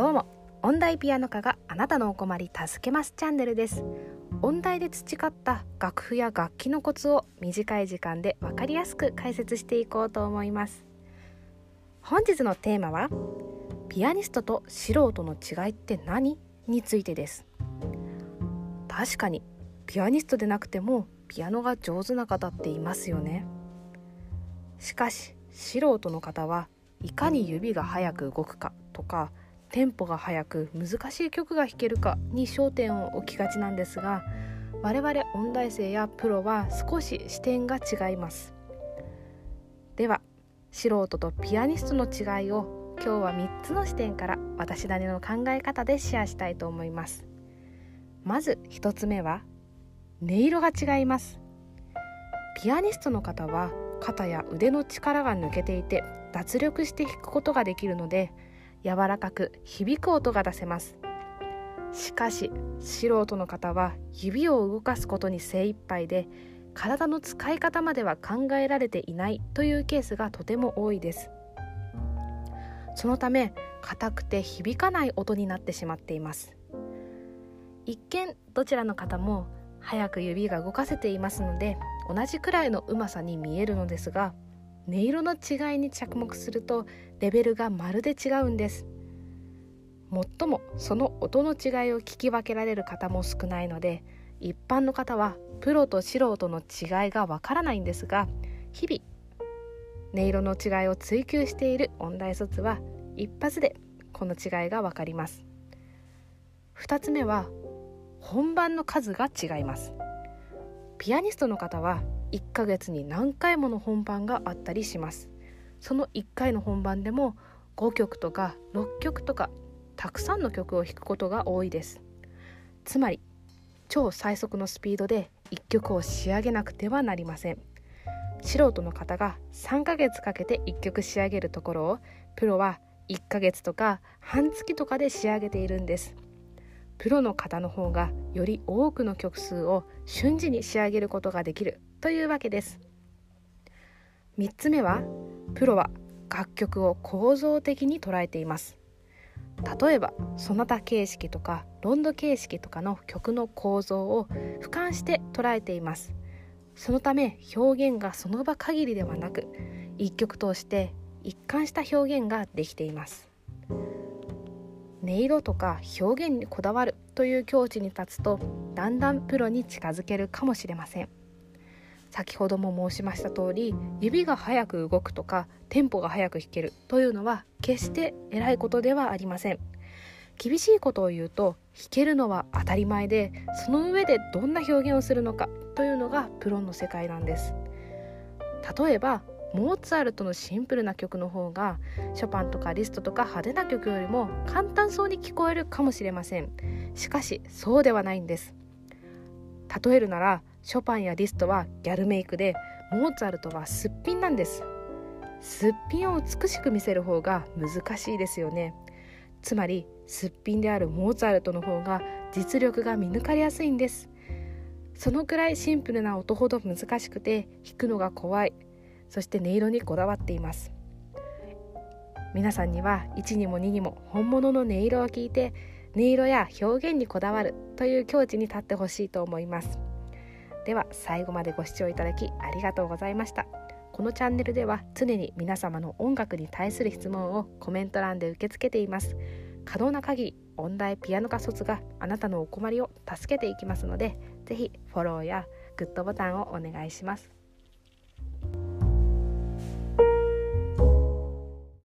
どうも。音大ピアノ科があなたのお困り助けますチャンネルです。音大で培った楽譜や楽器のコツを短い時間で分かりやすく解説していこうと思います。本日のテーマはピアニストと素人の違いって何についてです。確かにピアニストでなくてもピアノが上手な方っていますよね。しかし素人の方はいかに指が速く動くかとかテンポが速く難しい曲が弾けるかに焦点を置きがちなんですが我々音大生やプロは少し視点が違います。では素人とピアニストの違いを今日は3つの視点から私なりの考え方でシェアしたいと思います。まず1つ目は音色が違います。ピアニストの方は肩や腕の力が抜けていて脱力して弾くことができるので柔らかく響く音が出せます。しかし素人の方は指を動かすことに精一杯で体の使い方までは考えられていないというケースがとても多いです。そのため硬くて響かない音になってしまっています。一見どちらの方も早く指が動かせていますので同じくらいのうまさに見えるのですが音色の違いに着目するとレベルがまるで違うんです。もっともその音の違いを聞き分けられる方も少ないので一般の方はプロと素人の違いがわからないんですが日々音色の違いを追求している音大卒は一発でこの違いがわかります。2つ目は本番の数が違います。ピアニストの方は1ヶ月に何回もの本番があったりします。その1回の本番でも5曲とか6曲とかたくさんの曲を弾くことが多いです。つまり超最速のスピードで1曲を仕上げなくてはなりません。素人の方が3ヶ月かけて1曲仕上げるところをプロは1ヶ月とか半月とかで仕上げているんです。プロの方の方がより多くの曲数を瞬時に仕上げることができるというわけです。3つ目はプロは楽曲を構造的に捉えています。例えばソナタ形式とかロンド形式とかの曲の構造を俯瞰して捉えています。そのため表現がその場限りではなく一曲通して一貫した表現ができています。音色とか表現にこだわるという境地に立つとだんだんプロに近づけるかもしれません。先ほども申しました通り指が速く動くとかテンポが速く弾けるというのは決して偉いことではありません。厳しいことを言うと弾けるのは当たり前でその上でどんな表現をするのかというのがプロの世界なんです。例えばモーツァルトのシンプルな曲の方がショパンとかリストとか派手な曲よりも簡単そうに聞こえるかもしれません。しかしそうではないんです。例えるならショパンやリストはギャルメイクでモーツァルトはすっぴんなんです。すっぴんを美しく見せる方が難しいですよね。つまりすっぴんであるモーツァルトの方が実力が見抜かれやすいんです。そのくらいシンプルな音ほど難しくて弾くのが怖い。そして音色にこだわっています。皆さんには1にも2にも本物の音色を聞いて音色や表現にこだわるという境地に立ってほしいと思います。では最後までご視聴いただきありがとうございました。このチャンネルでは常に皆様の音楽に対する質問をコメント欄で受け付けています。可能な限り音大ピアノ科卒があなたのお困りを助けていきますので是非フォローやグッドボタンをお願いします。